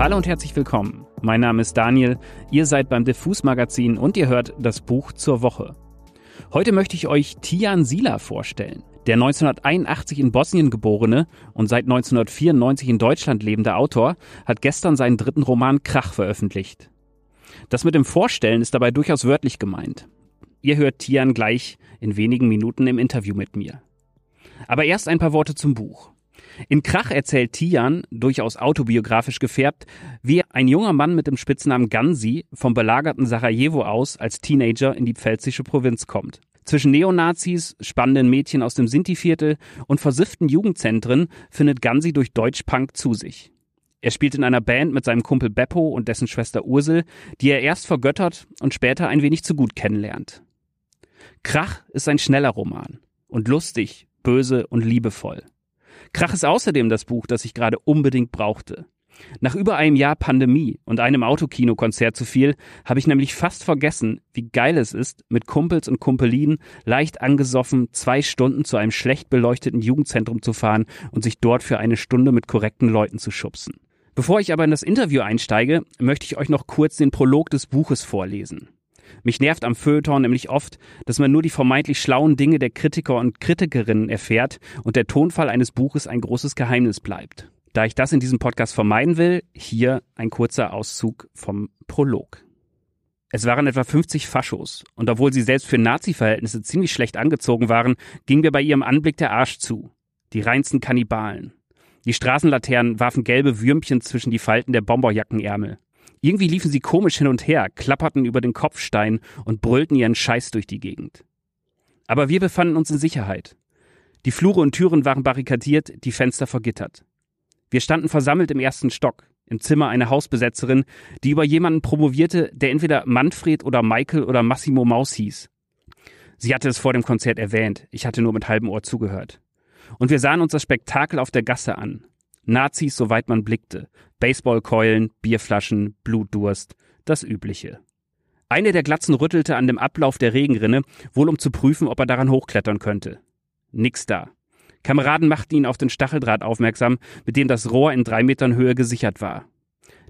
Hallo und herzlich willkommen. Mein Name ist Daniel, ihr seid beim Diffus Magazin und ihr hört das Buch zur Woche. Heute möchte ich euch Tian Sila vorstellen. Der 1981 in Bosnien geborene und seit 1994 in Deutschland lebende Autor hat gestern seinen dritten Roman Krach veröffentlicht. Das mit dem Vorstellen ist dabei durchaus wörtlich gemeint. Ihr hört Tian gleich in wenigen Minuten im Interview mit mir. Aber erst ein paar Worte zum Buch. In Krach erzählt Tian, durchaus autobiografisch gefärbt, wie ein junger Mann mit dem Spitznamen Gansi vom belagerten Sarajevo aus als Teenager in die pfälzische Provinz kommt. Zwischen Neonazis, spannenden Mädchen aus dem Sinti-Viertel und versifften Jugendzentren findet Gansi durch Deutschpunk zu sich. Er spielt in einer Band mit seinem Kumpel Beppo und dessen Schwester Ursel, die er erst vergöttert und später ein wenig zu gut kennenlernt. Krach ist ein schneller Roman und lustig, böse und liebevoll. Krach ist außerdem das Buch, das ich gerade unbedingt brauchte. Nach über einem Jahr Pandemie und einem Autokinokonzert zu viel, habe ich nämlich fast vergessen, wie geil es ist, mit Kumpels und Kumpelinen leicht angesoffen zwei Stunden zu einem schlecht beleuchteten Jugendzentrum zu fahren und sich dort für eine Stunde mit korrekten Leuten zu schubsen. Bevor ich aber in das Interview einsteige, möchte ich euch noch kurz den Prolog des Buches vorlesen. Mich nervt am Feuilleton nämlich oft, dass man nur die vermeintlich schlauen Dinge der Kritiker und Kritikerinnen erfährt und der Tonfall eines Buches ein großes Geheimnis bleibt. Da ich das in diesem Podcast vermeiden will, hier ein kurzer Auszug vom Prolog. Es waren etwa 50 Faschos, und obwohl sie selbst für Nazi-Verhältnisse ziemlich schlecht angezogen waren, ging mir bei ihrem Anblick der Arsch zu. Die reinsten Kannibalen. Die Straßenlaternen warfen gelbe Würmchen zwischen die Falten der Bomberjackenärmel. Irgendwie liefen sie komisch hin und her, klapperten über den Kopfstein und brüllten ihren Scheiß durch die Gegend. Aber wir befanden uns in Sicherheit. Die Flure und Türen waren barrikadiert, die Fenster vergittert. Wir standen versammelt im ersten Stock, im Zimmer einer Hausbesetzerin, die über jemanden promovierte, der entweder Manfred oder Michael oder Massimo Maus hieß. Sie hatte es vor dem Konzert erwähnt, ich hatte nur mit halbem Ohr zugehört. Und wir sahen uns das Spektakel auf der Gasse an. Nazis, soweit man blickte, Baseballkeulen, Bierflaschen, Blutdurst, das Übliche. Eine der Glatzen rüttelte an dem Ablauf der Regenrinne, wohl um zu prüfen, ob er daran hochklettern könnte. Nix da. Kameraden machten ihn auf den Stacheldraht aufmerksam, mit dem das Rohr in drei Metern Höhe gesichert war.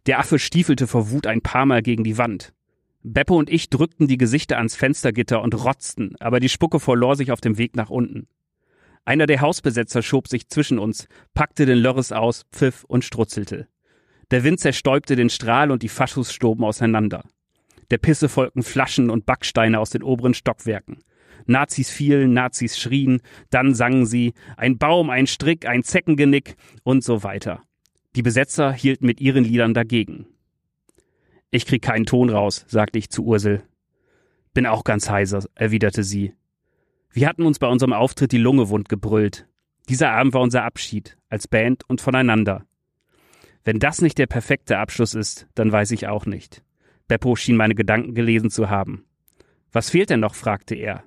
Der Affe stiefelte vor Wut ein paar Mal gegen die Wand. Beppo und ich drückten die Gesichter ans Fenstergitter und rotzten, aber die Spucke verlor sich auf dem Weg nach unten. Einer der Hausbesetzer schob sich zwischen uns, packte den Lörres aus, pfiff und strutzelte. Der Wind zerstäubte den Strahl und die Faschus stoben auseinander. Der Pisse folgten Flaschen und Backsteine aus den oberen Stockwerken. Nazis fielen, Nazis schrien, dann sangen sie ein Baum, ein Strick, ein Zeckengenick und so weiter. Die Besetzer hielten mit ihren Liedern dagegen. Ich krieg keinen Ton raus, sagte ich zu Ursel. Bin auch ganz heiser, erwiderte sie. Wir hatten uns bei unserem Auftritt die Lunge wund gebrüllt. Dieser Abend war unser Abschied, als Band und voneinander. Wenn das nicht der perfekte Abschluss ist, dann weiß ich auch nicht. Beppo schien meine Gedanken gelesen zu haben. Was fehlt denn noch? fragte er.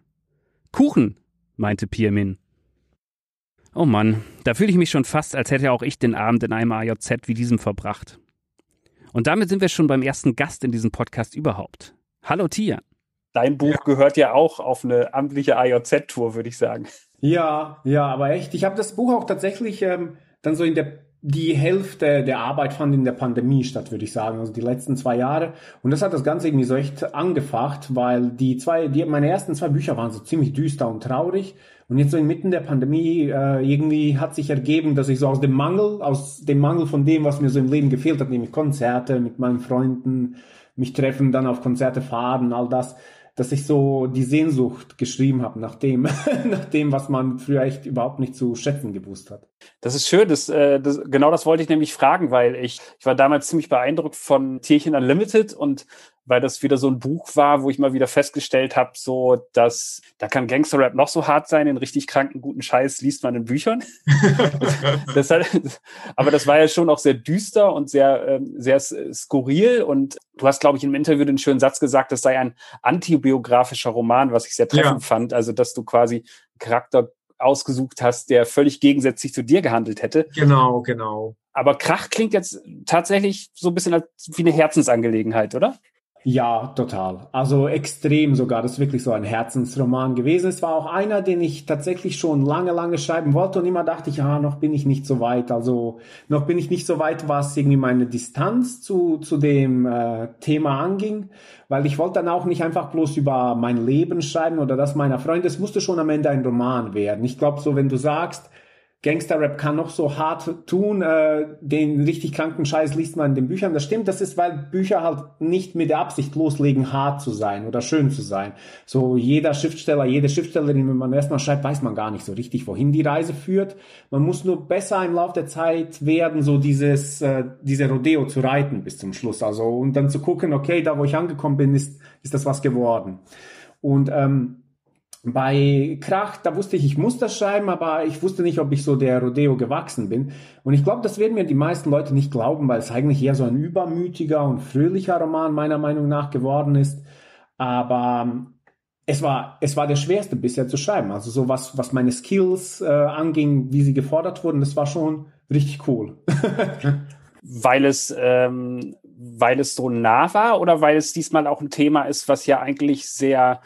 Kuchen, meinte Pirmin. Oh Mann, da fühle ich mich schon fast, als hätte auch ich den Abend in einem AJZ wie diesem verbracht. Und damit sind wir schon beim ersten Gast in diesem Podcast überhaupt. Hallo Tian. Dein Buch ja. gehört ja auch auf eine amtliche AJZ-Tour, würde ich sagen. Ja, ja, aber echt. Ich habe das Buch auch tatsächlich ähm, dann so in der die Hälfte der Arbeit fand in der Pandemie statt, würde ich sagen, also die letzten zwei Jahre. Und das hat das Ganze irgendwie so echt angefacht, weil die zwei, die, meine ersten zwei Bücher waren so ziemlich düster und traurig. Und jetzt so inmitten der Pandemie äh, irgendwie hat sich ergeben, dass ich so aus dem Mangel, aus dem Mangel von dem, was mir so im Leben gefehlt hat, nämlich Konzerte mit meinen Freunden, mich treffen, dann auf Konzerte fahren, all das, dass ich so die Sehnsucht geschrieben habe nach dem, nach dem, was man echt überhaupt nicht zu schätzen gewusst hat. Das ist schön. Das, äh, das, genau das wollte ich nämlich fragen, weil ich, ich war damals ziemlich beeindruckt von Tierchen Unlimited und weil das wieder so ein Buch war, wo ich mal wieder festgestellt habe, so dass da kann Gangster-Rap noch so hart sein, den richtig kranken guten Scheiß liest man in Büchern. das hat, aber das war ja schon auch sehr düster und sehr ähm, sehr skurril und du hast glaube ich im Interview den schönen Satz gesagt, das sei ein antibiografischer Roman, was ich sehr treffend ja. fand, also dass du quasi Charakter ausgesucht hast, der völlig gegensätzlich zu dir gehandelt hätte. Genau, genau. Aber Krach klingt jetzt tatsächlich so ein bisschen wie eine Herzensangelegenheit, oder? Ja, total. Also extrem sogar. Das ist wirklich so ein Herzensroman gewesen. Es war auch einer, den ich tatsächlich schon lange, lange schreiben wollte und immer dachte ich, ja, noch bin ich nicht so weit. Also noch bin ich nicht so weit, was irgendwie meine Distanz zu, zu dem äh, Thema anging, weil ich wollte dann auch nicht einfach bloß über mein Leben schreiben oder das meiner Freunde. Es musste schon am Ende ein Roman werden. Ich glaube, so wenn du sagst, Gangster-Rap kann noch so hart tun, äh, den richtig kranken Scheiß liest man in den Büchern. Das stimmt, das ist, weil Bücher halt nicht mit der Absicht loslegen, hart zu sein oder schön zu sein. So jeder Schriftsteller, jede Schriftstellerin, wenn man erstmal schreibt, weiß man gar nicht so richtig, wohin die Reise führt. Man muss nur besser im Laufe der Zeit werden, so dieses, äh, diese Rodeo zu reiten bis zum Schluss. Also und dann zu gucken, okay, da wo ich angekommen bin, ist, ist das was geworden. Und ähm, bei Krach, da wusste ich, ich muss das schreiben, aber ich wusste nicht, ob ich so der Rodeo gewachsen bin. Und ich glaube, das werden mir die meisten Leute nicht glauben, weil es eigentlich eher so ein übermütiger und fröhlicher Roman meiner Meinung nach geworden ist. Aber ähm, es war, es war der schwerste bisher zu schreiben. Also so was, was meine Skills äh, anging, wie sie gefordert wurden, das war schon richtig cool. weil es, ähm, weil es so nah war oder weil es diesmal auch ein Thema ist, was ja eigentlich sehr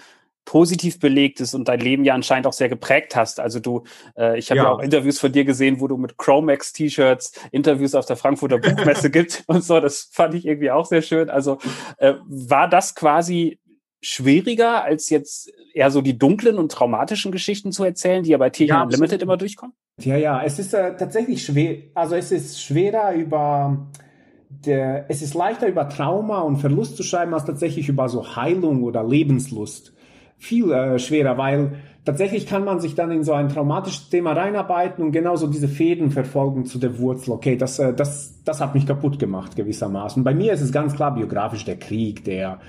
positiv belegt ist und dein Leben ja anscheinend auch sehr geprägt hast. Also du, äh, ich habe ja. ja. auch Interviews von dir gesehen, wo du mit Chromax T-Shirts Interviews auf der Frankfurter Buchmesse gibt und so. Das fand ich irgendwie auch sehr schön. Also äh, war das quasi schwieriger, als jetzt eher so die dunklen und traumatischen Geschichten zu erzählen, die ja bei Tierchen ja, Unlimited immer durchkommen? Ja, ja, es ist äh, tatsächlich schwer, also es ist schwerer über der, es ist leichter über Trauma und Verlust zu schreiben, als tatsächlich über so Heilung oder Lebenslust viel äh, schwerer, weil tatsächlich kann man sich dann in so ein traumatisches Thema reinarbeiten und genauso diese Fäden verfolgen zu der Wurzel. Okay, das, äh, das, das hat mich kaputt gemacht gewissermaßen. Bei mir ist es ganz klar biografisch der Krieg, der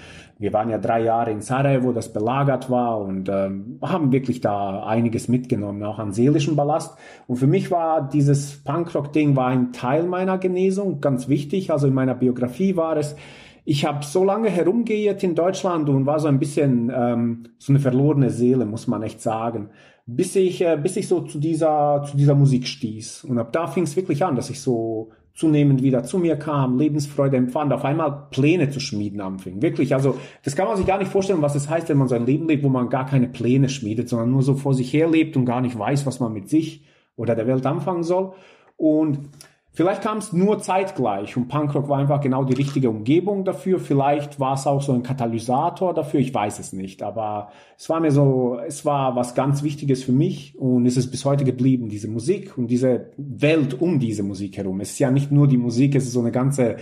wir waren ja drei Jahre in Sarajevo, das belagert war und ähm, haben wirklich da einiges mitgenommen, auch an seelischem Ballast. Und für mich war dieses Punkrock-Ding war ein Teil meiner Genesung, ganz wichtig. Also in meiner Biografie war es, ich habe so lange herumgeirrt in Deutschland und war so ein bisschen ähm, so eine verlorene Seele, muss man echt sagen, bis ich, äh, bis ich so zu dieser, zu dieser Musik stieß. Und ab da fing es wirklich an, dass ich so zunehmend wieder zu mir kam, Lebensfreude empfand, auf einmal Pläne zu schmieden anfing. Wirklich, also das kann man sich gar nicht vorstellen, was es heißt, wenn man so ein Leben lebt, wo man gar keine Pläne schmiedet, sondern nur so vor sich her lebt und gar nicht weiß, was man mit sich oder der Welt anfangen soll. Und Vielleicht kam es nur zeitgleich und Punkrock war einfach genau die richtige Umgebung dafür. Vielleicht war es auch so ein Katalysator dafür, ich weiß es nicht. Aber es war mir so, es war was ganz Wichtiges für mich und es ist bis heute geblieben, diese Musik und diese Welt um diese Musik herum. Es ist ja nicht nur die Musik, es ist so eine ganze,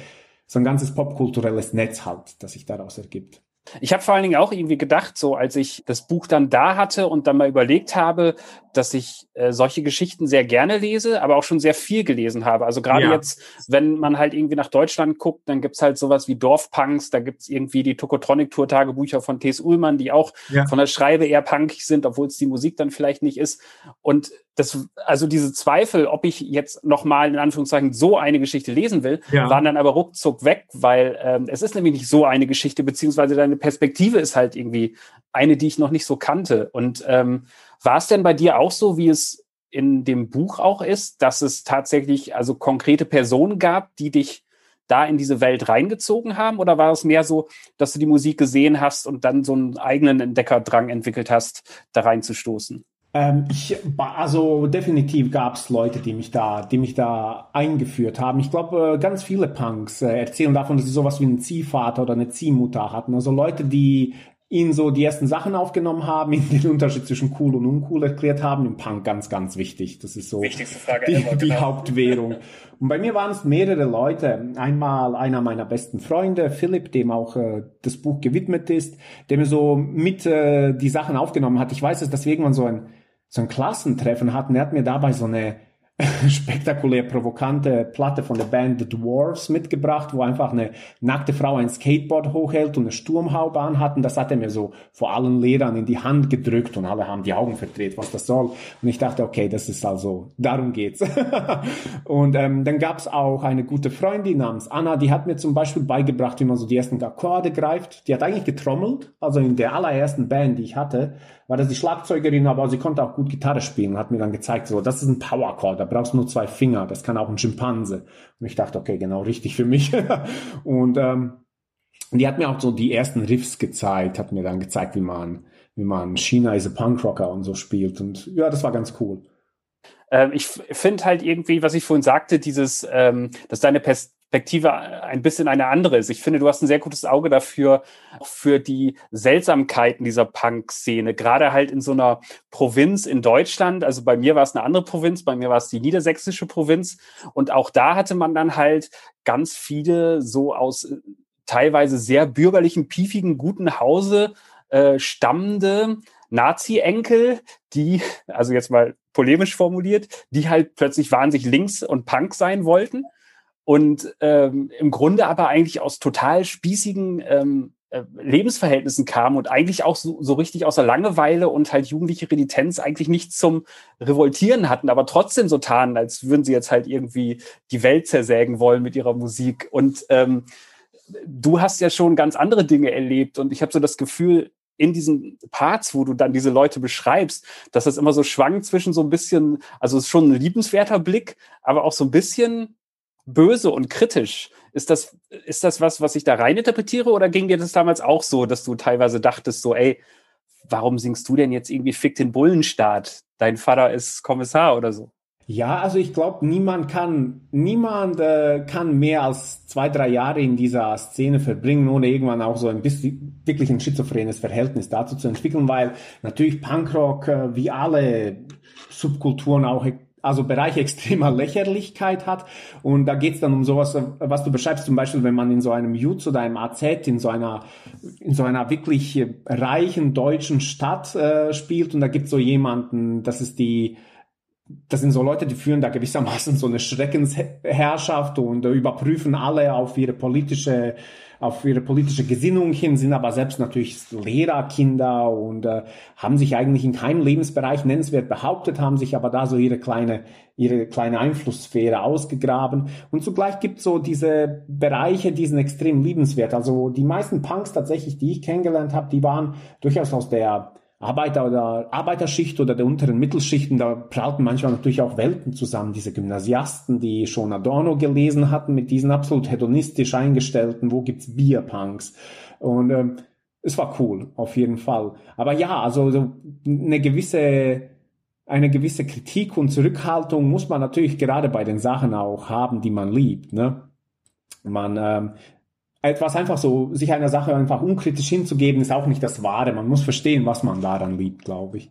so ein ganzes popkulturelles Netz halt, das sich daraus ergibt. Ich habe vor allen Dingen auch irgendwie gedacht, so als ich das Buch dann da hatte und dann mal überlegt habe, dass ich äh, solche Geschichten sehr gerne lese, aber auch schon sehr viel gelesen habe. Also gerade ja. jetzt, wenn man halt irgendwie nach Deutschland guckt, dann gibt's halt sowas wie Dorfpunks, da gibt's irgendwie die Tokotronic-Tour-Tagebücher von T.S. Ullmann, die auch ja. von der Schreibe eher punkig sind, obwohl es die Musik dann vielleicht nicht ist. Und das, also diese Zweifel, ob ich jetzt nochmal in Anführungszeichen so eine Geschichte lesen will, ja. waren dann aber ruckzuck weg, weil ähm, es ist nämlich nicht so eine Geschichte, beziehungsweise deine Perspektive ist halt irgendwie eine, die ich noch nicht so kannte. Und ähm, war es denn bei dir auch so, wie es in dem Buch auch ist, dass es tatsächlich also konkrete Personen gab, die dich da in diese Welt reingezogen haben? Oder war es mehr so, dass du die Musik gesehen hast und dann so einen eigenen Entdeckerdrang entwickelt hast, da reinzustoßen? Ähm, ich, also definitiv gab es Leute, die mich da, die mich da eingeführt haben. Ich glaube, äh, ganz viele Punks äh, erzählen davon, dass sie sowas wie einen Ziehvater oder eine Ziehmutter hatten. Also Leute, die ihnen so die ersten Sachen aufgenommen haben, ihnen den Unterschied zwischen cool und uncool erklärt haben. Im Punk ganz, ganz wichtig. Das ist so die, ever, die genau. Hauptwährung. Und bei mir waren es mehrere Leute. Einmal einer meiner besten Freunde, Philipp, dem auch äh, das Buch gewidmet ist, der mir so mit äh, die Sachen aufgenommen hat. Ich weiß es, dass wir irgendwann so ein so ein Klassentreffen hatten. Er hat mir dabei so eine spektakulär provokante Platte von der Band The Dwarfs mitgebracht, wo einfach eine nackte Frau ein Skateboard hochhält und eine Sturmhaube anhat. Und das hat er mir so vor allen Lehrern in die Hand gedrückt und alle haben die Augen verdreht, was das soll. Und ich dachte, okay, das ist also, darum geht's. und ähm, dann gab's auch eine gute Freundin namens Anna, die hat mir zum Beispiel beigebracht, wie man so die ersten Akkorde greift. Die hat eigentlich getrommelt, also in der allerersten Band, die ich hatte, war das die Schlagzeugerin, aber sie konnte auch gut Gitarre spielen und hat mir dann gezeigt, so, das ist ein Power-Chord, da brauchst du nur zwei Finger, das kann auch ein Schimpanse. Und ich dachte, okay, genau richtig für mich. und ähm, die hat mir auch so die ersten Riffs gezeigt, hat mir dann gezeigt, wie man, wie man China is a Punkrocker und so spielt. Und ja, das war ganz cool. Ähm, ich finde halt irgendwie, was ich vorhin sagte, dieses, ähm, dass deine Perspektive ein bisschen eine andere ist. Ich finde, du hast ein sehr gutes Auge dafür, für die Seltsamkeiten dieser Punk-Szene. Gerade halt in so einer Provinz in Deutschland. Also bei mir war es eine andere Provinz, bei mir war es die niedersächsische Provinz. Und auch da hatte man dann halt ganz viele so aus äh, teilweise sehr bürgerlichen, piefigen, guten Hause äh, stammende Nazi-Enkel, die, also jetzt mal polemisch formuliert, die halt plötzlich wahnsinnig links und Punk sein wollten und ähm, im Grunde aber eigentlich aus total spießigen ähm, äh, Lebensverhältnissen kamen und eigentlich auch so, so richtig außer Langeweile und halt jugendliche Renitenz eigentlich nicht zum Revoltieren hatten, aber trotzdem so tanen, als würden sie jetzt halt irgendwie die Welt zersägen wollen mit ihrer Musik. Und ähm, du hast ja schon ganz andere Dinge erlebt und ich habe so das Gefühl, in diesen Parts, wo du dann diese Leute beschreibst, dass das immer so schwankt zwischen so ein bisschen, also es ist schon ein liebenswerter Blick, aber auch so ein bisschen böse und kritisch. Ist das, ist das was, was ich da rein interpretiere oder ging dir das damals auch so, dass du teilweise dachtest so, ey, warum singst du denn jetzt irgendwie Fick den Bullenstaat? Dein Vater ist Kommissar oder so. Ja, also ich glaube, niemand kann, niemand äh, kann mehr als zwei, drei Jahre in dieser Szene verbringen, ohne irgendwann auch so ein bisschen wirklich ein schizophrenes Verhältnis dazu zu entwickeln, weil natürlich Punkrock äh, wie alle Subkulturen auch also Bereiche extremer Lächerlichkeit hat. Und da geht's dann um sowas, was du beschreibst, zum Beispiel, wenn man in so einem Jutz oder einem AZ, in so einer, in so einer wirklich reichen deutschen Stadt äh, spielt und da gibt's so jemanden, das ist die das sind so Leute, die führen da gewissermaßen so eine Schreckensherrschaft und überprüfen alle auf ihre politische, auf ihre politische Gesinnung hin, sind aber selbst natürlich Lehrerkinder und äh, haben sich eigentlich in keinem Lebensbereich nennenswert behauptet, haben sich aber da so ihre kleine, ihre kleine Einflusssphäre ausgegraben. Und zugleich gibt so diese Bereiche, die sind extrem liebenswert. Also die meisten Punks tatsächlich, die ich kennengelernt habe, die waren durchaus aus der Arbeiter oder Arbeiterschicht oder der unteren Mittelschichten, da prallten manchmal natürlich auch Welten zusammen. Diese Gymnasiasten, die schon Adorno gelesen hatten, mit diesen absolut hedonistisch eingestellten, wo gibt's Bierpunks? Und ähm, es war cool, auf jeden Fall. Aber ja, also so eine gewisse eine gewisse Kritik und Zurückhaltung muss man natürlich gerade bei den Sachen auch haben, die man liebt. Ne? Man ähm, etwas einfach so, sich einer Sache einfach unkritisch hinzugeben, ist auch nicht das Wahre. Man muss verstehen, was man daran liebt, glaube ich.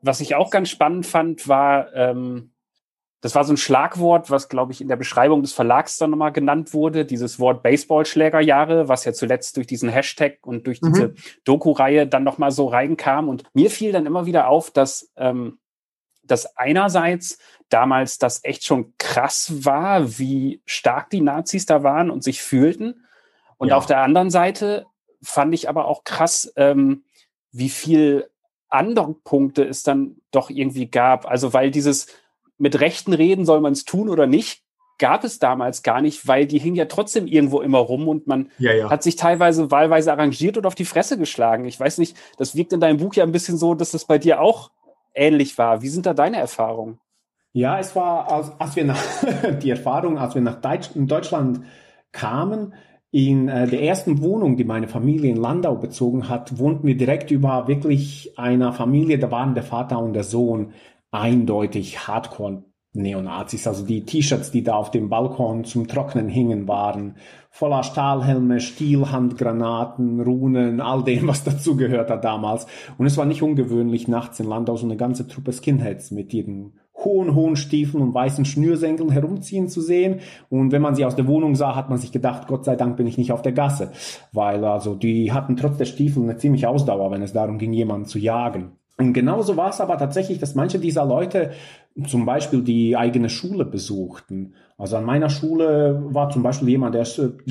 Was ich auch ganz spannend fand, war, ähm, das war so ein Schlagwort, was, glaube ich, in der Beschreibung des Verlags dann nochmal genannt wurde, dieses Wort Baseballschlägerjahre, was ja zuletzt durch diesen Hashtag und durch mhm. diese Doku-Reihe dann nochmal so reinkam. Und mir fiel dann immer wieder auf, dass, ähm, dass einerseits damals das echt schon krass war, wie stark die Nazis da waren und sich fühlten. Und ja. auf der anderen Seite fand ich aber auch krass, ähm, wie viel Andockpunkte es dann doch irgendwie gab. Also weil dieses mit Rechten reden, soll man es tun oder nicht, gab es damals gar nicht, weil die hingen ja trotzdem irgendwo immer rum und man ja, ja. hat sich teilweise wahlweise arrangiert und auf die Fresse geschlagen. Ich weiß nicht, das wirkt in deinem Buch ja ein bisschen so, dass das bei dir auch ähnlich war. Wie sind da deine Erfahrungen? Ja, es war, als, als wir nach, die Erfahrung, als wir nach Deutsch, Deutschland kamen, in äh, der ersten Wohnung, die meine Familie in Landau bezogen hat, wohnten wir direkt über wirklich einer Familie, da waren der Vater und der Sohn eindeutig Hardcore Neonazis. Also die T-Shirts, die da auf dem Balkon zum Trocknen hingen, waren voller Stahlhelme, Stielhandgranaten, Runen, all dem, was dazu gehört hat damals. Und es war nicht ungewöhnlich, nachts in Landau so eine ganze Truppe Skinheads mit ihren hohen, hohen Stiefeln und weißen Schnürsenkeln herumziehen zu sehen. Und wenn man sie aus der Wohnung sah, hat man sich gedacht, Gott sei Dank bin ich nicht auf der Gasse. Weil also die hatten trotz der Stiefel eine ziemliche Ausdauer, wenn es darum ging, jemanden zu jagen. Und genauso war es aber tatsächlich, dass manche dieser Leute zum Beispiel die eigene Schule besuchten. Also an meiner Schule war zum Beispiel jemand, der,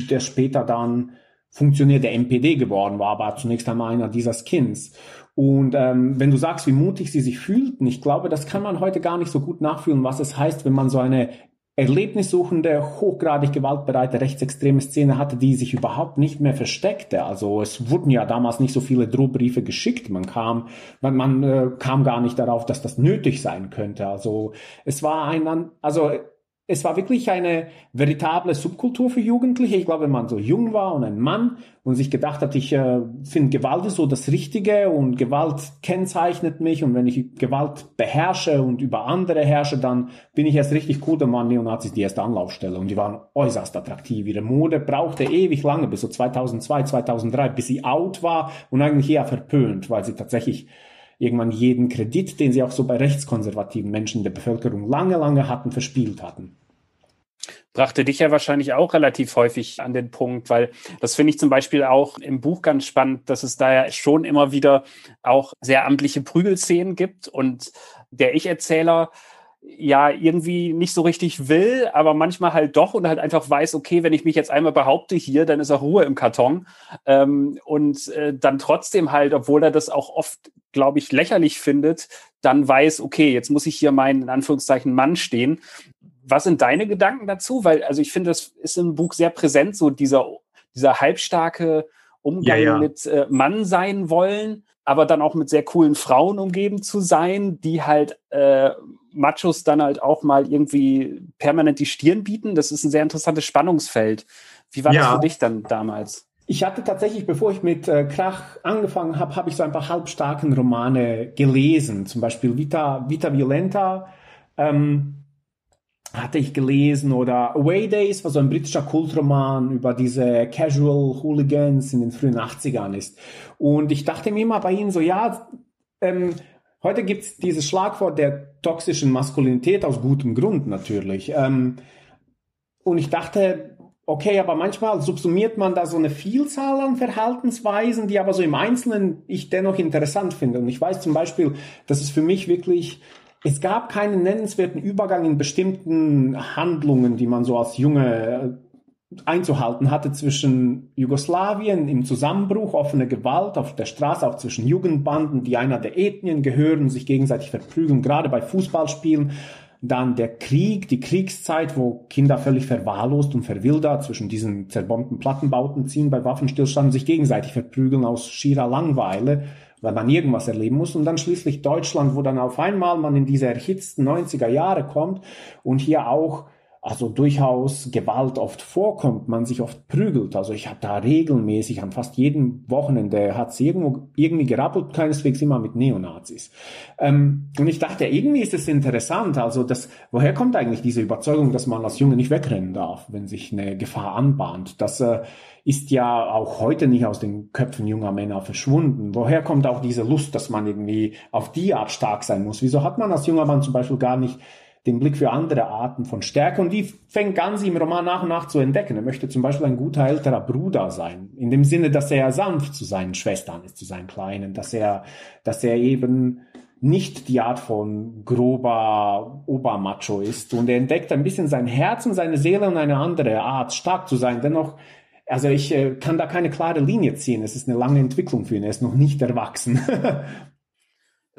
der später dann Funktionär der MPD geworden war, aber zunächst einmal einer dieser Skins. Und ähm, wenn du sagst, wie mutig sie sich fühlten, ich glaube, das kann man heute gar nicht so gut nachfühlen, was es heißt, wenn man so eine erlebnissuchende, hochgradig gewaltbereite rechtsextreme Szene hatte, die sich überhaupt nicht mehr versteckte. Also es wurden ja damals nicht so viele Drohbriefe geschickt. Man kam, man, man äh, kam gar nicht darauf, dass das nötig sein könnte. Also es war ein, also es war wirklich eine veritable Subkultur für Jugendliche. Ich glaube, wenn man so jung war und ein Mann und sich gedacht hat, ich äh, finde Gewalt ist so das Richtige und Gewalt kennzeichnet mich und wenn ich Gewalt beherrsche und über andere herrsche, dann bin ich erst richtig cool. Dann waren Neonazis die erste Anlaufstelle und die waren äußerst attraktiv. Ihre Mode brauchte ewig lange, bis so 2002, 2003, bis sie out war und eigentlich eher verpönt, weil sie tatsächlich irgendwann jeden Kredit, den sie auch so bei rechtskonservativen Menschen der Bevölkerung lange, lange hatten, verspielt hatten. Brachte dich ja wahrscheinlich auch relativ häufig an den Punkt, weil das finde ich zum Beispiel auch im Buch ganz spannend, dass es da ja schon immer wieder auch sehr amtliche Prügelszenen gibt. Und der Ich-Erzähler ja irgendwie nicht so richtig will, aber manchmal halt doch und halt einfach weiß, okay, wenn ich mich jetzt einmal behaupte hier, dann ist auch Ruhe im Karton. Ähm, und äh, dann trotzdem halt, obwohl er das auch oft, glaube ich, lächerlich findet, dann weiß, okay, jetzt muss ich hier meinen, in Anführungszeichen, Mann stehen was sind deine Gedanken dazu? Weil, also ich finde, das ist im Buch sehr präsent, so dieser, dieser halbstarke Umgang ja, ja. mit äh, Mann sein wollen, aber dann auch mit sehr coolen Frauen umgeben zu sein, die halt äh, Machos dann halt auch mal irgendwie permanent die Stirn bieten. Das ist ein sehr interessantes Spannungsfeld. Wie war ja. das für dich dann damals? Ich hatte tatsächlich, bevor ich mit äh, Krach angefangen habe, habe ich so ein paar halbstarken Romane gelesen. Zum Beispiel Vita, Vita Violenta. Ähm, hatte ich gelesen oder Away Days war so ein britischer Kultroman über diese Casual Hooligans in den frühen 80ern ist. Und ich dachte mir immer bei ihnen so, ja, ähm, heute gibt's dieses Schlagwort der toxischen Maskulinität aus gutem Grund natürlich. Ähm, und ich dachte, okay, aber manchmal subsumiert man da so eine Vielzahl an Verhaltensweisen, die aber so im Einzelnen ich dennoch interessant finde. Und ich weiß zum Beispiel, dass es für mich wirklich es gab keinen nennenswerten Übergang in bestimmten Handlungen, die man so als Junge äh, einzuhalten hatte zwischen Jugoslawien im Zusammenbruch, offene Gewalt auf der Straße, auch zwischen Jugendbanden, die einer der Ethnien gehören, sich gegenseitig verprügeln, gerade bei Fußballspielen. Dann der Krieg, die Kriegszeit, wo Kinder völlig verwahrlost und verwildert zwischen diesen zerbombten Plattenbauten ziehen, bei Waffenstillstand sich gegenseitig verprügeln aus schierer Langweile weil man irgendwas erleben muss. Und dann schließlich Deutschland, wo dann auf einmal man in diese erhitzten 90er Jahre kommt und hier auch also durchaus Gewalt oft vorkommt, man sich oft prügelt. Also ich habe da regelmäßig an fast jedem Wochenende hat es irgendwo irgendwie gerappelt, keineswegs immer mit Neonazis. Ähm, und ich dachte, irgendwie ist es interessant. Also das, woher kommt eigentlich diese Überzeugung, dass man als Junge nicht wegrennen darf, wenn sich eine Gefahr anbahnt? Das äh, ist ja auch heute nicht aus den Köpfen junger Männer verschwunden. Woher kommt auch diese Lust, dass man irgendwie auf die Art stark sein muss? Wieso hat man als junger Mann zum Beispiel gar nicht den Blick für andere Arten von Stärke und die fängt Gansi im Roman nach und nach zu entdecken. Er möchte zum Beispiel ein guter älterer Bruder sein, in dem Sinne, dass er sanft zu seinen Schwestern ist, zu seinen Kleinen, dass er, dass er eben nicht die Art von grober Obermacho ist und er entdeckt ein bisschen sein Herz und seine Seele und eine andere Art, stark zu sein. Dennoch also ich äh, kann da keine klare Linie ziehen. Es ist eine lange Entwicklung für ihn. Er ist noch nicht erwachsen.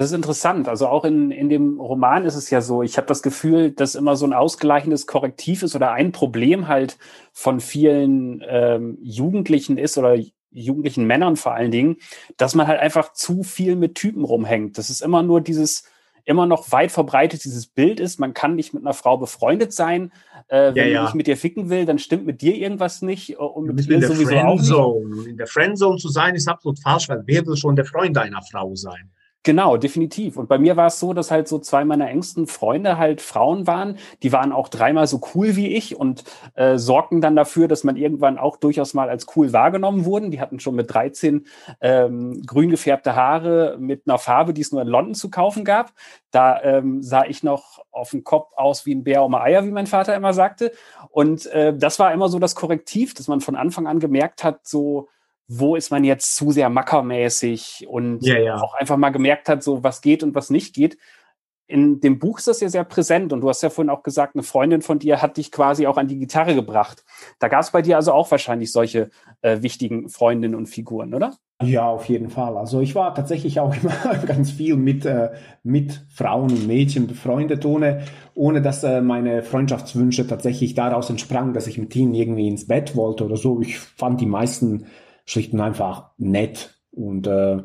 das ist interessant. Also auch in, in dem Roman ist es ja so, ich habe das Gefühl, dass immer so ein ausgleichendes Korrektiv ist oder ein Problem halt von vielen ähm, Jugendlichen ist oder jugendlichen Männern vor allen Dingen, dass man halt einfach zu viel mit Typen rumhängt. Das ist immer nur dieses immer noch weit verbreitet dieses Bild ist, man kann nicht mit einer Frau befreundet sein. Äh, wenn ja, ja. ich mit dir ficken will, dann stimmt mit dir irgendwas nicht äh, und mit dir sowieso Friendzone. auch nicht. In der Friendzone zu sein ist absolut falsch, weil wer will schon der Freund einer Frau sein? Genau, definitiv. Und bei mir war es so, dass halt so zwei meiner engsten Freunde halt Frauen waren. Die waren auch dreimal so cool wie ich und äh, sorgten dann dafür, dass man irgendwann auch durchaus mal als cool wahrgenommen wurden. Die hatten schon mit 13 ähm, grün gefärbte Haare mit einer Farbe, die es nur in London zu kaufen gab. Da ähm, sah ich noch auf dem Kopf aus wie ein Bär um Eier, wie mein Vater immer sagte. Und äh, das war immer so das Korrektiv, dass man von Anfang an gemerkt hat, so wo ist man jetzt zu sehr mackermäßig und ja, ja. auch einfach mal gemerkt hat, so was geht und was nicht geht. In dem Buch ist das ja sehr präsent und du hast ja vorhin auch gesagt, eine Freundin von dir hat dich quasi auch an die Gitarre gebracht. Da gab es bei dir also auch wahrscheinlich solche äh, wichtigen Freundinnen und Figuren, oder? Ja, auf jeden Fall. Also ich war tatsächlich auch immer ganz viel mit, äh, mit Frauen und Mädchen befreundet, ohne, ohne dass äh, meine Freundschaftswünsche tatsächlich daraus entsprangen, dass ich mit ihnen irgendwie ins Bett wollte oder so. Ich fand die meisten schlicht und einfach nett und äh,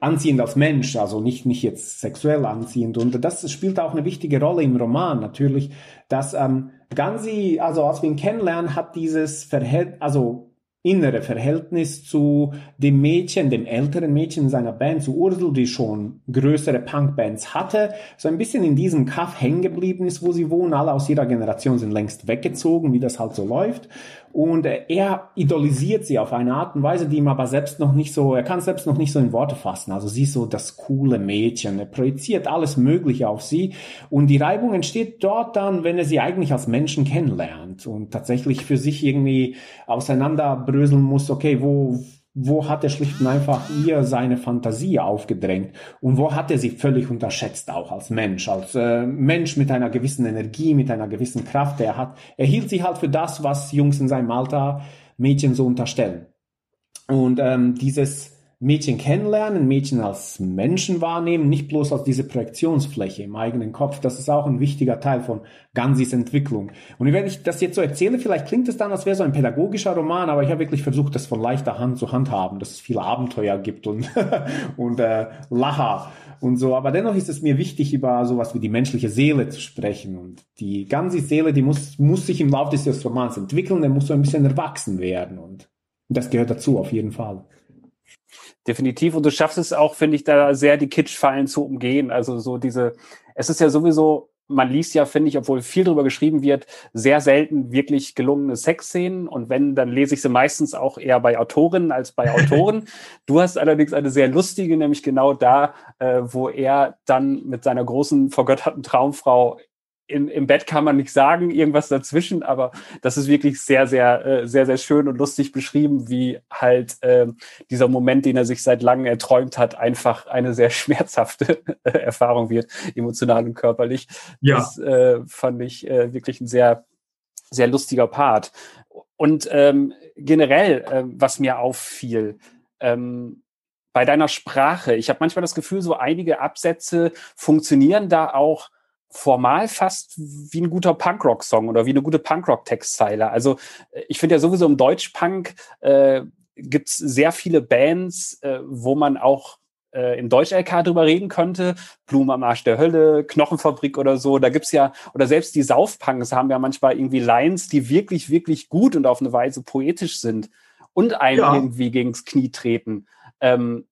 anziehend als Mensch, also nicht, nicht jetzt sexuell anziehend. Und das spielt auch eine wichtige Rolle im Roman natürlich, dass ähm, Gansi, also als wir ihn kennenlernen, hat dieses Verhältnis, also innere Verhältnis zu dem Mädchen, dem älteren Mädchen seiner Band, zu Ursel, die schon größere Punkbands hatte, so ein bisschen in diesem Kaff hängen geblieben ist, wo sie wohnen. Alle aus ihrer Generation sind längst weggezogen, wie das halt so läuft. Und äh, er idolisiert sie auf eine Art und Weise, die ihm aber selbst noch nicht so, er kann selbst noch nicht so in Worte fassen. Also sie ist so das coole Mädchen. Er projiziert alles Mögliche auf sie. Und die Reibung entsteht dort dann, wenn er sie eigentlich als Menschen kennenlernt und tatsächlich für sich irgendwie auseinanderbröseln muss, okay, wo, wo hat er schlicht und einfach ihr seine Fantasie aufgedrängt und wo hat er sie völlig unterschätzt auch als Mensch, als äh, Mensch mit einer gewissen Energie, mit einer gewissen Kraft. Er hat, er hielt sich halt für das, was Jungs in seinem Alter Mädchen so unterstellen. Und ähm, dieses Mädchen kennenlernen, Mädchen als Menschen wahrnehmen, nicht bloß als diese Projektionsfläche im eigenen Kopf. Das ist auch ein wichtiger Teil von Gansis Entwicklung. Und wenn ich das jetzt so erzähle, vielleicht klingt es dann, als wäre so ein pädagogischer Roman, aber ich habe wirklich versucht, das von leichter Hand zu handhaben, dass es viele Abenteuer gibt und, und äh, Lacher und so. Aber dennoch ist es mir wichtig, über sowas wie die menschliche Seele zu sprechen. Und die Gansis Seele, die muss, muss sich im Laufe des Romans entwickeln, der muss so ein bisschen erwachsen werden. Und das gehört dazu, auf jeden Fall. Definitiv. Und du schaffst es auch, finde ich, da sehr die Kitschfallen zu umgehen. Also so diese, es ist ja sowieso, man liest ja, finde ich, obwohl viel darüber geschrieben wird, sehr selten wirklich gelungene Sexszenen. Und wenn, dann lese ich sie meistens auch eher bei Autorinnen als bei Autoren. du hast allerdings eine sehr lustige, nämlich genau da, äh, wo er dann mit seiner großen vergötterten Traumfrau in, im Bett kann man nicht sagen, irgendwas dazwischen, aber das ist wirklich sehr, sehr, äh, sehr, sehr schön und lustig beschrieben, wie halt äh, dieser Moment, den er sich seit langem erträumt hat, einfach eine sehr schmerzhafte äh, Erfahrung wird, emotional und körperlich. Ja. Das äh, fand ich äh, wirklich ein sehr, sehr lustiger Part. Und ähm, generell, äh, was mir auffiel, ähm, bei deiner Sprache, ich habe manchmal das Gefühl, so einige Absätze funktionieren da auch formal fast wie ein guter Punkrock-Song oder wie eine gute Punkrock-Textzeile. Also äh, ich finde ja sowieso im Deutschpunk äh, gibt es sehr viele Bands, äh, wo man auch äh, im Deutsch-LK drüber reden könnte. Blumen am Arsch der Hölle, Knochenfabrik oder so. Da gibt's ja, oder selbst die Saufpunks haben ja manchmal irgendwie Lines, die wirklich, wirklich gut und auf eine Weise poetisch sind und einem ja. irgendwie gegens Knie treten. Ähm,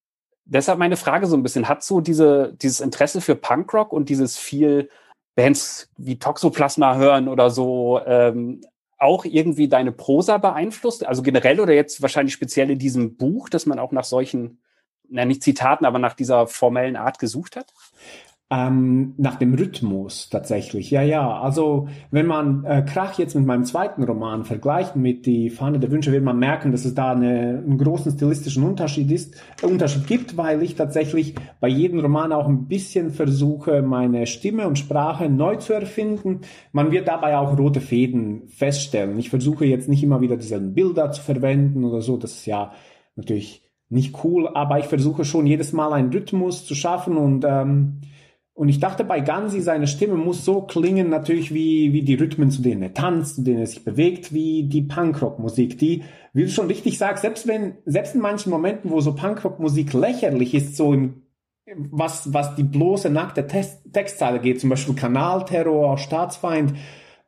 deshalb meine Frage so ein bisschen, hat so diese, dieses Interesse für Punkrock und dieses viel Bands wie Toxoplasma hören oder so ähm, auch irgendwie deine Prosa beeinflusst? Also generell oder jetzt wahrscheinlich speziell in diesem Buch, dass man auch nach solchen, na nicht Zitaten, aber nach dieser formellen Art gesucht hat? Ähm, nach dem Rhythmus tatsächlich, ja, ja. Also wenn man äh, Krach jetzt mit meinem zweiten Roman vergleicht mit Die Fahne der Wünsche, wird man merken, dass es da eine, einen großen stilistischen Unterschied, ist, äh, Unterschied gibt, weil ich tatsächlich bei jedem Roman auch ein bisschen versuche, meine Stimme und Sprache neu zu erfinden. Man wird dabei auch rote Fäden feststellen. Ich versuche jetzt nicht immer wieder dieselben Bilder zu verwenden oder so. Das ist ja natürlich nicht cool, aber ich versuche schon jedes Mal einen Rhythmus zu schaffen und ähm, und ich dachte bei Gansi, seine Stimme muss so klingen, natürlich wie, wie die Rhythmen, zu denen er tanzt, zu denen er sich bewegt, wie die Punkrock-Musik, die, wie du schon richtig sagst, selbst wenn, selbst in manchen Momenten, wo so Punkrock-Musik lächerlich ist, so im, was, was die bloße nackte Text, Textzeile geht, zum Beispiel Kanalterror, Staatsfeind,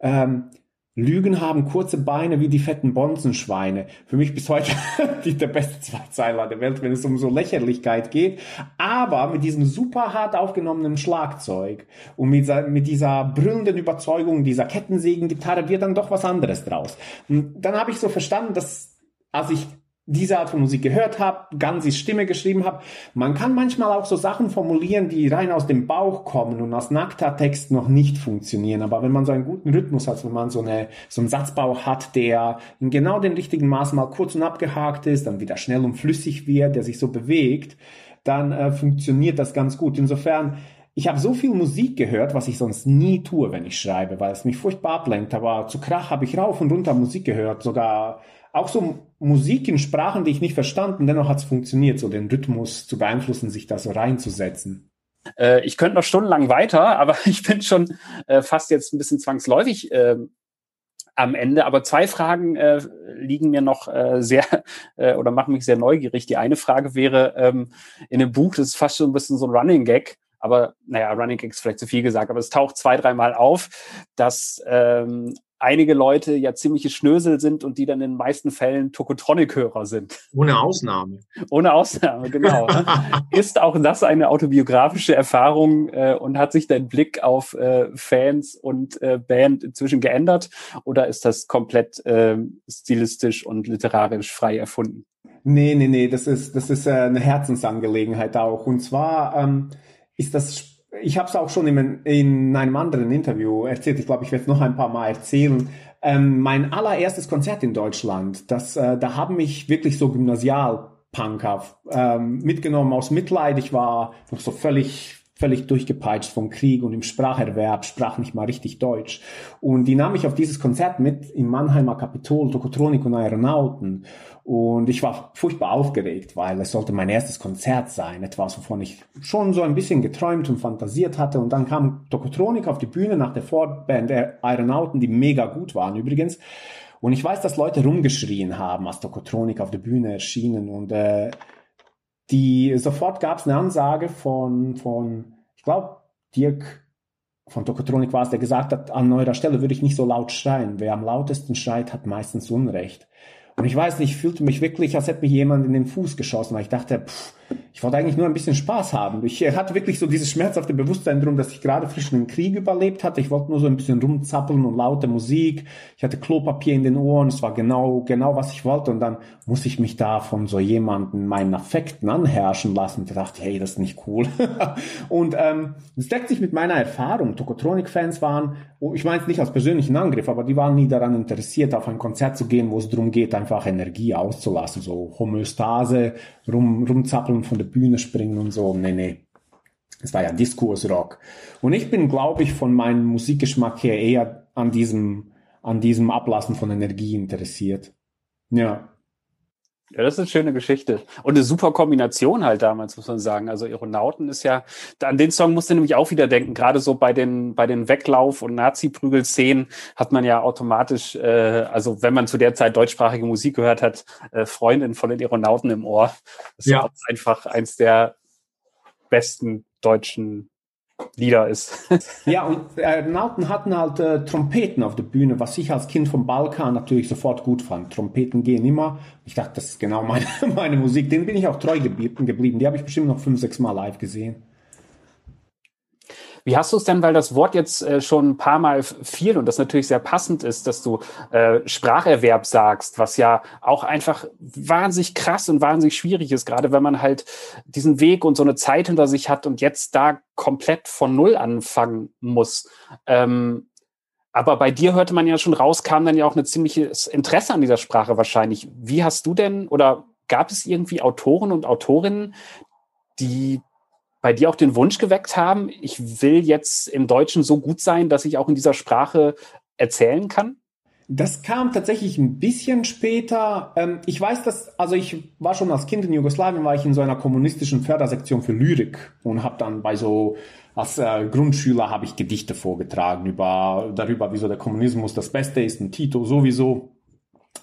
ähm, Lügen haben kurze Beine wie die fetten Bonzenschweine. Für mich bis heute die, der beste Zweizeiler der Welt, wenn es um so Lächerlichkeit geht. Aber mit diesem super hart aufgenommenen Schlagzeug und mit, mit dieser brüllenden Überzeugung dieser Kettensägengitarre wird dann doch was anderes draus. Und dann habe ich so verstanden, dass als ich diese Art von Musik gehört habe, Gansis Stimme geschrieben habe. Man kann manchmal auch so Sachen formulieren, die rein aus dem Bauch kommen und als nackter Text noch nicht funktionieren. Aber wenn man so einen guten Rhythmus hat, wenn man so, eine, so einen Satzbau hat, der in genau dem richtigen Maß mal kurz und abgehakt ist, dann wieder schnell und flüssig wird, der sich so bewegt, dann äh, funktioniert das ganz gut. Insofern, ich habe so viel Musik gehört, was ich sonst nie tue, wenn ich schreibe, weil es mich furchtbar ablenkt. Aber zu Krach habe ich rauf und runter Musik gehört, sogar auch so Musik in Sprachen, die ich nicht verstanden, dennoch hat es funktioniert, so den Rhythmus zu beeinflussen, sich da so reinzusetzen. Äh, ich könnte noch stundenlang weiter, aber ich bin schon äh, fast jetzt ein bisschen zwangsläufig äh, am Ende. Aber zwei Fragen äh, liegen mir noch äh, sehr äh, oder machen mich sehr neugierig. Die eine Frage wäre, ähm, in dem Buch, das ist fast schon ein bisschen so ein Running Gag, aber naja, Running Gag ist vielleicht zu viel gesagt, aber es taucht zwei, dreimal auf, dass ähm, einige Leute ja ziemliche Schnösel sind und die dann in den meisten Fällen Tokotronic-Hörer sind. Ohne Ausnahme. Ohne Ausnahme, genau. ist auch das eine autobiografische Erfahrung äh, und hat sich dein Blick auf äh, Fans und äh, Band inzwischen geändert oder ist das komplett äh, stilistisch und literarisch frei erfunden? Nee, nee, nee, das ist, das ist äh, eine Herzensangelegenheit auch. Und zwar ähm, ist das ich habe es auch schon in, in, einem anderen Interview erzählt. Ich glaube, ich werde es noch ein paar Mal erzählen. Ähm, mein allererstes Konzert in Deutschland, das, äh, da haben mich wirklich so Gymnasialpunker ähm, mitgenommen aus Mitleid. Ich war noch so völlig völlig durchgepeitscht vom Krieg und im Spracherwerb, sprach nicht mal richtig Deutsch. Und die nahm mich auf dieses Konzert mit im Mannheimer Kapitol, Tokotronik und Aeronauten. Und ich war furchtbar aufgeregt, weil es sollte mein erstes Konzert sein, etwas, wovon ich schon so ein bisschen geträumt und fantasiert hatte. Und dann kam Tokotronik auf die Bühne nach der Vorband Aeronauten, die mega gut waren übrigens. Und ich weiß, dass Leute rumgeschrien haben, als Tokotronik auf der Bühne erschienen. Und äh, die sofort gab es eine Ansage von, von ich glaube, Dirk von Tokotronik war es, der gesagt hat, an eurer Stelle würde ich nicht so laut schreien. Wer am lautesten schreit, hat meistens Unrecht. Und ich weiß nicht, ich fühlte mich wirklich, als hätte mich jemand in den Fuß geschossen, weil ich dachte, pff, ich wollte eigentlich nur ein bisschen Spaß haben. Ich hatte wirklich so dieses schmerzhafte Bewusstsein drum, dass ich gerade frisch einen Krieg überlebt hatte. Ich wollte nur so ein bisschen rumzappeln und laute Musik. Ich hatte Klopapier in den Ohren. Es war genau, genau, was ich wollte. Und dann muss ich mich da von so jemanden meinen Affekten anherrschen lassen. Ich dachte, hey, das ist nicht cool. und ähm, das deckt sich mit meiner Erfahrung. Tokotronik-Fans waren, oh, ich meine es nicht als persönlichen Angriff, aber die waren nie daran interessiert, auf ein Konzert zu gehen, wo es darum geht, einfach Energie auszulassen. So Homöostase, rum, rumzappeln von der Bühne springen und so. Nee, nee. Es war ja Diskursrock. Und ich bin, glaube ich, von meinem Musikgeschmack her eher an diesem, an diesem Ablassen von Energie interessiert. Ja. Ja, das ist eine schöne Geschichte. Und eine super Kombination halt damals, muss man sagen. Also Aeronauten ist ja, an den Song musst du nämlich auch wieder denken. Gerade so bei den, bei den Weglauf- und Nazi-Prügel-Szenen hat man ja automatisch, äh, also wenn man zu der Zeit deutschsprachige Musik gehört hat, äh, Freundin von den Aeronauten im Ohr. Das ja. ist einfach eins der besten deutschen Lieder ist. ja, und äh, Nauten hatten halt äh, Trompeten auf der Bühne, was ich als Kind vom Balkan natürlich sofort gut fand. Trompeten gehen immer. Ich dachte, das ist genau meine, meine Musik. Den bin ich auch treu geblieben. Die habe ich bestimmt noch fünf, sechs Mal live gesehen. Wie hast du es denn, weil das Wort jetzt äh, schon ein paar Mal fiel und das natürlich sehr passend ist, dass du äh, Spracherwerb sagst, was ja auch einfach wahnsinnig krass und wahnsinnig schwierig ist, gerade wenn man halt diesen Weg und so eine Zeit hinter sich hat und jetzt da komplett von Null anfangen muss. Ähm, aber bei dir hörte man ja schon raus, kam dann ja auch ein ziemliches Interesse an dieser Sprache wahrscheinlich. Wie hast du denn oder gab es irgendwie Autoren und Autorinnen, die bei dir auch den Wunsch geweckt haben, ich will jetzt im Deutschen so gut sein, dass ich auch in dieser Sprache erzählen kann? Das kam tatsächlich ein bisschen später. Ähm, ich weiß, dass, also ich war schon als Kind in Jugoslawien, war ich in so einer kommunistischen Fördersektion für Lyrik und habe dann bei so als äh, Grundschüler habe ich Gedichte vorgetragen über darüber, wieso der Kommunismus das Beste ist und Tito sowieso.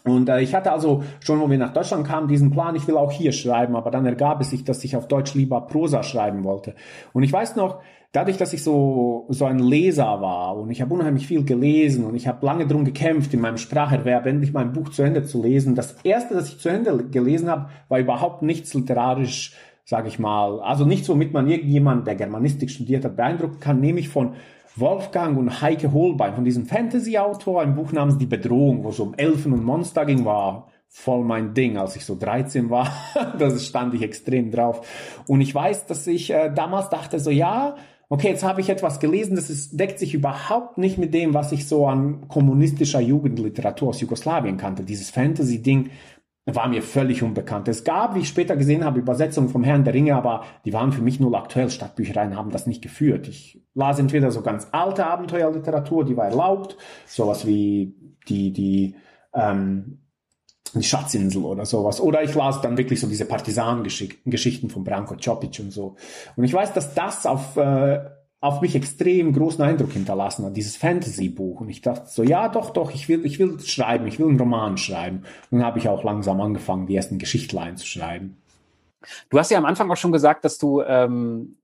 Und äh, ich hatte also schon, wo wir nach Deutschland kamen, diesen Plan, ich will auch hier schreiben, aber dann ergab es sich, dass ich auf Deutsch lieber Prosa schreiben wollte. Und ich weiß noch, dadurch, dass ich so, so ein Leser war und ich habe unheimlich viel gelesen und ich habe lange drum gekämpft, in meinem Spracherwerb endlich mein Buch zu Ende zu lesen. Das erste, das ich zu Ende gelesen habe, war überhaupt nichts literarisch, sage ich mal, also nichts, womit man irgendjemand, der Germanistik studiert hat, beeindrucken kann, nämlich von Wolfgang und Heike Holbein von diesem Fantasy-Autor, ein Buch namens Die Bedrohung, wo es um Elfen und Monster ging, war voll mein Ding, als ich so 13 war. da stand ich extrem drauf. Und ich weiß, dass ich äh, damals dachte so, ja, okay, jetzt habe ich etwas gelesen, das ist, deckt sich überhaupt nicht mit dem, was ich so an kommunistischer Jugendliteratur aus Jugoslawien kannte. Dieses Fantasy-Ding, war mir völlig unbekannt. Es gab, wie ich später gesehen habe, Übersetzungen vom Herrn der Ringe, aber die waren für mich null aktuell. Stadtbüchereien haben das nicht geführt. Ich las entweder so ganz alte Abenteuerliteratur, die war erlaubt, sowas wie die, die, ähm, die Schatzinsel oder sowas. Oder ich las dann wirklich so diese Partisanengeschichten von Branko Ciopic und so. Und ich weiß, dass das auf äh, auf mich extrem großen Eindruck hinterlassen hat, dieses Fantasy-Buch. Und ich dachte so, ja, doch, doch, ich will, ich will schreiben, ich will einen Roman schreiben. Und dann habe ich auch langsam angefangen, die ersten Geschichtlein zu schreiben. Du hast ja am Anfang auch schon gesagt, dass du ähm,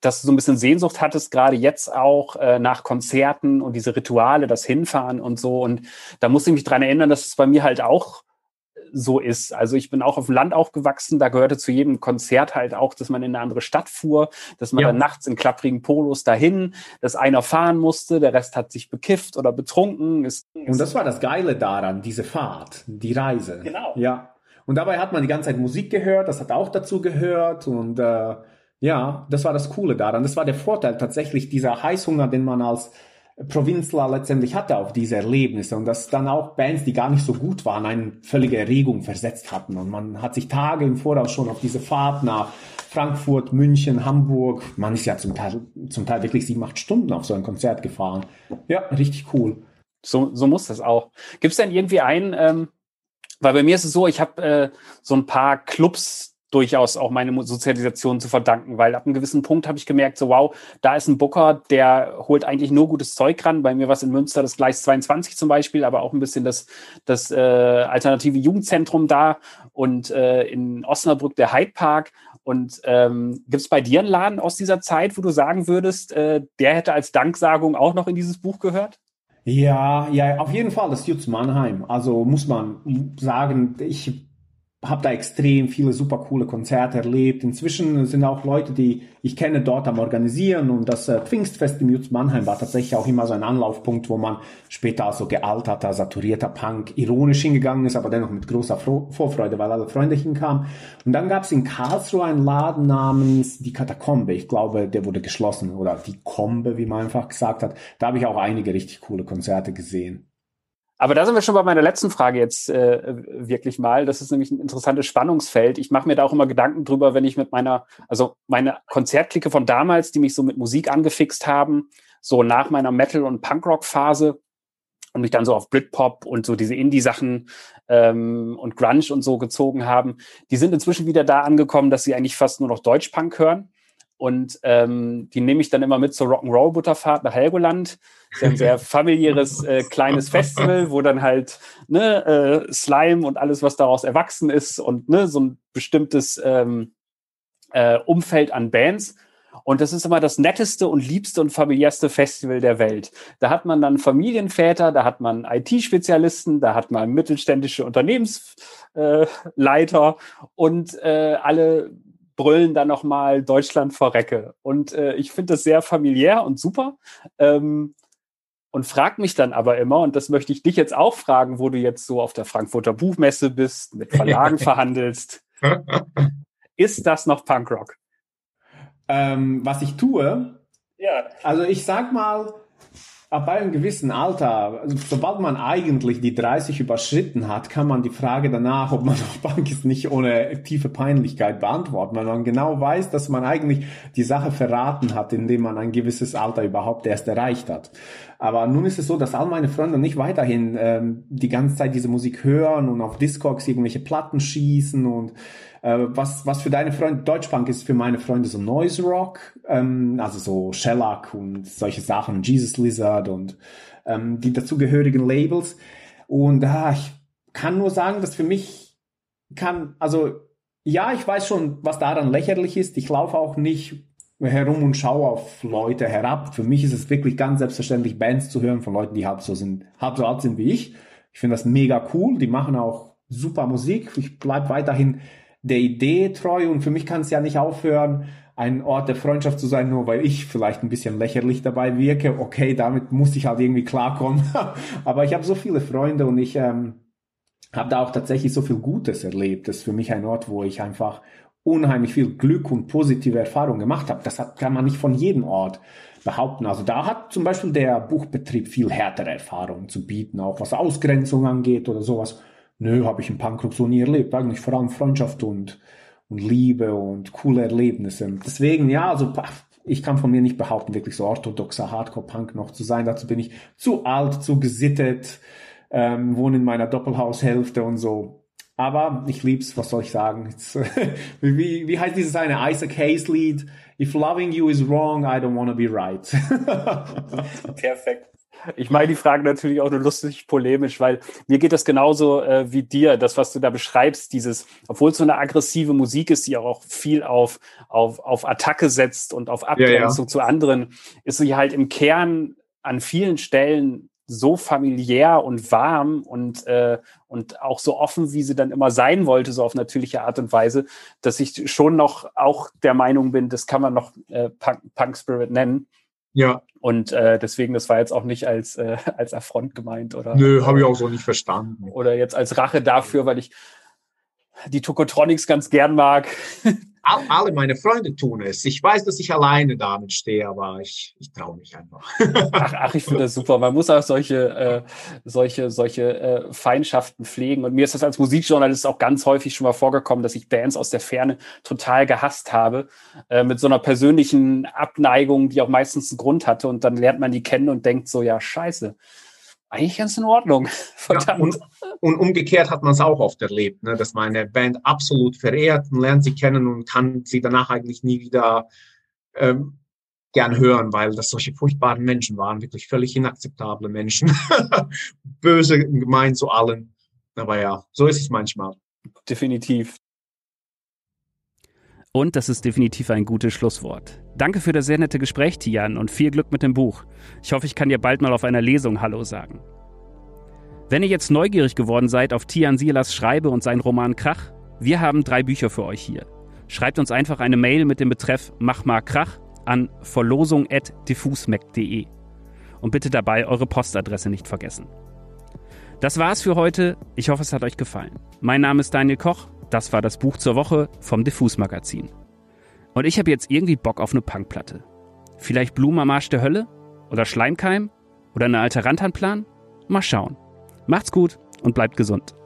dass du so ein bisschen Sehnsucht hattest, gerade jetzt auch äh, nach Konzerten und diese Rituale, das Hinfahren und so. Und da musste ich mich dran erinnern, dass es bei mir halt auch so ist. Also ich bin auch auf dem Land aufgewachsen, da gehörte zu jedem Konzert halt auch, dass man in eine andere Stadt fuhr, dass man ja. dann nachts in klapprigen Polos dahin, dass einer fahren musste, der Rest hat sich bekifft oder betrunken. Es, und das war das Geile daran, diese Fahrt, die Reise. Genau. Ja. Und dabei hat man die ganze Zeit Musik gehört, das hat auch dazu gehört und äh, ja, das war das Coole daran. Das war der Vorteil tatsächlich dieser Heißhunger, den man als Provinzler letztendlich hatte auf diese Erlebnisse und dass dann auch Bands, die gar nicht so gut waren, eine völlige Erregung versetzt hatten und man hat sich Tage im Voraus schon auf diese Fahrt nach Frankfurt, München, Hamburg, man ist ja zum Teil, zum Teil wirklich sieben, acht Stunden auf so ein Konzert gefahren. Ja, richtig cool. So, so muss das auch. Gibt es denn irgendwie einen, ähm, weil bei mir ist es so, ich habe äh, so ein paar Clubs durchaus auch meine Sozialisation zu verdanken, weil ab einem gewissen Punkt habe ich gemerkt, so wow, da ist ein Booker, der holt eigentlich nur gutes Zeug ran. Bei mir war es in Münster das Gleis 22 zum Beispiel, aber auch ein bisschen das, das äh, alternative Jugendzentrum da und äh, in Osnabrück der Hyde Park. Und ähm, gibt es bei dir einen Laden aus dieser Zeit, wo du sagen würdest, äh, der hätte als Danksagung auch noch in dieses Buch gehört? Ja, ja, auf jeden Fall das Jutz Mannheim. Also muss man sagen, ich habe da extrem viele super coole Konzerte erlebt. Inzwischen sind auch Leute, die ich kenne, dort am Organisieren und das äh, Pfingstfest im Jutz Mannheim war tatsächlich auch immer so ein Anlaufpunkt, wo man später so gealterter, saturierter Punk ironisch hingegangen ist, aber dennoch mit großer Vorfreude, weil alle Freunde hinkamen. Und dann gab es in Karlsruhe einen Laden namens Die Katakombe. Ich glaube, der wurde geschlossen oder Die Kombe, wie man einfach gesagt hat. Da habe ich auch einige richtig coole Konzerte gesehen. Aber da sind wir schon bei meiner letzten Frage jetzt äh, wirklich mal. Das ist nämlich ein interessantes Spannungsfeld. Ich mache mir da auch immer Gedanken drüber, wenn ich mit meiner, also meine Konzertklicke von damals, die mich so mit Musik angefixt haben, so nach meiner Metal- und Punkrock-Phase und mich dann so auf Britpop und so diese Indie-Sachen ähm, und Grunge und so gezogen haben, die sind inzwischen wieder da angekommen, dass sie eigentlich fast nur noch Deutsch-Punk hören. Und ähm, die nehme ich dann immer mit zur Rock'n'Roll-Butterfahrt nach Helgoland. Das ist ein sehr familiäres äh, kleines Festival, wo dann halt ne, äh, Slime und alles, was daraus erwachsen ist und ne, so ein bestimmtes ähm, äh, Umfeld an Bands. Und das ist immer das netteste und liebste und familiärste Festival der Welt. Da hat man dann Familienväter, da hat man IT-Spezialisten, da hat man mittelständische Unternehmensleiter äh, und äh, alle brüllen dann nochmal Deutschland vor Recke. Und äh, ich finde das sehr familiär und super. Ähm, und frag mich dann aber immer, und das möchte ich dich jetzt auch fragen, wo du jetzt so auf der Frankfurter Buchmesse bist, mit Verlagen verhandelst. Ist das noch Punkrock? Ähm, was ich tue? Ja. Also ich sag mal, ab einem gewissen Alter, also sobald man eigentlich die 30 überschritten hat, kann man die Frage danach, ob man noch Bank ist, nicht ohne tiefe Peinlichkeit beantworten, weil man genau weiß, dass man eigentlich die Sache verraten hat, indem man ein gewisses Alter überhaupt erst erreicht hat. Aber nun ist es so, dass all meine Freunde nicht weiterhin ähm, die ganze Zeit diese Musik hören und auf Discogs irgendwelche Platten schießen und äh, was, was für deine Freunde, Deutschpunk ist für meine Freunde so Noise Rock, ähm, also so Shellac und solche Sachen, Jesus Lizard und ähm, die dazugehörigen Labels. Und ah, ich kann nur sagen, dass für mich kann, also ja, ich weiß schon, was daran lächerlich ist. Ich laufe auch nicht herum und schaue auf Leute herab. Für mich ist es wirklich ganz selbstverständlich, Bands zu hören von Leuten, die halb so sind, halb so alt sind wie ich. Ich finde das mega cool. Die machen auch super Musik. Ich bleib weiterhin der Idee treu und für mich kann es ja nicht aufhören, ein Ort der Freundschaft zu sein, nur weil ich vielleicht ein bisschen lächerlich dabei wirke. Okay, damit muss ich halt irgendwie klarkommen. Aber ich habe so viele Freunde und ich ähm, habe da auch tatsächlich so viel Gutes erlebt. Das ist für mich ein Ort, wo ich einfach unheimlich viel Glück und positive Erfahrungen gemacht habe. Das hat, kann man nicht von jedem Ort behaupten. Also da hat zum Beispiel der Buchbetrieb viel härtere Erfahrungen zu bieten, auch was Ausgrenzung angeht oder sowas. Nö, habe ich im Punkrock so nie erlebt. Eigentlich vor allem Freundschaft und, und Liebe und coole Erlebnisse. Deswegen, ja, also ich kann von mir nicht behaupten, wirklich so orthodoxer Hardcore-Punk noch zu sein. Dazu bin ich zu alt, zu gesittet, ähm, wohne in meiner Doppelhaushälfte und so. Aber ich lieb's, was soll ich sagen? wie, wie heißt dieses eine Isaac Hayes Lied? If loving you is wrong, I don't want to be right. Perfekt. Ich meine die Frage natürlich auch nur lustig polemisch, weil mir geht das genauso äh, wie dir, das, was du da beschreibst, dieses, obwohl es so eine aggressive Musik ist, die auch viel auf, auf, auf Attacke setzt und auf Abgrenzung ja, ja. zu anderen, ist sie halt im Kern an vielen Stellen so familiär und warm und, äh, und auch so offen, wie sie dann immer sein wollte, so auf natürliche Art und Weise, dass ich schon noch auch der Meinung bin, das kann man noch äh, Punk, Punk Spirit nennen. Ja. Und äh, deswegen, das war jetzt auch nicht als, äh, als Affront gemeint, oder? Nö, habe ich auch so nicht verstanden. Oder jetzt als Rache dafür, weil ich die Tokotronics ganz gern mag. alle meine Freunde tun es. Ich weiß, dass ich alleine damit stehe, aber ich, ich traue mich einfach. Ach, ach ich finde das super. Man muss auch solche, äh, solche, solche äh, Feindschaften pflegen. Und mir ist das als Musikjournalist auch ganz häufig schon mal vorgekommen, dass ich Bands aus der Ferne total gehasst habe, äh, mit so einer persönlichen Abneigung, die auch meistens einen Grund hatte. Und dann lernt man die kennen und denkt so, ja, scheiße eigentlich ganz in Ordnung. Ja, und, und, umgekehrt hat man es auch oft erlebt, ne, dass man eine Band absolut verehrt und lernt sie kennen und kann sie danach eigentlich nie wieder ähm, gern hören, weil das solche furchtbaren Menschen waren, wirklich völlig inakzeptable Menschen. Böse gemeint zu allen. Aber ja, so ist es manchmal. Definitiv. Und das ist definitiv ein gutes Schlusswort. Danke für das sehr nette Gespräch, Tian, und viel Glück mit dem Buch. Ich hoffe, ich kann dir bald mal auf einer Lesung Hallo sagen. Wenn ihr jetzt neugierig geworden seid auf Tian Silas Schreibe und seinen Roman Krach, wir haben drei Bücher für euch hier. Schreibt uns einfach eine Mail mit dem Betreff Mach mal Krach an verlosung.diffusmac.de und bitte dabei eure Postadresse nicht vergessen. Das war's für heute. Ich hoffe, es hat euch gefallen. Mein Name ist Daniel Koch das war das Buch zur Woche vom Diffus Magazin. Und ich habe jetzt irgendwie Bock auf eine Punkplatte. Vielleicht Blumenmarsch der Hölle? Oder Schleimkeim? Oder eine alte Randhandplan? Mal schauen. Macht's gut und bleibt gesund.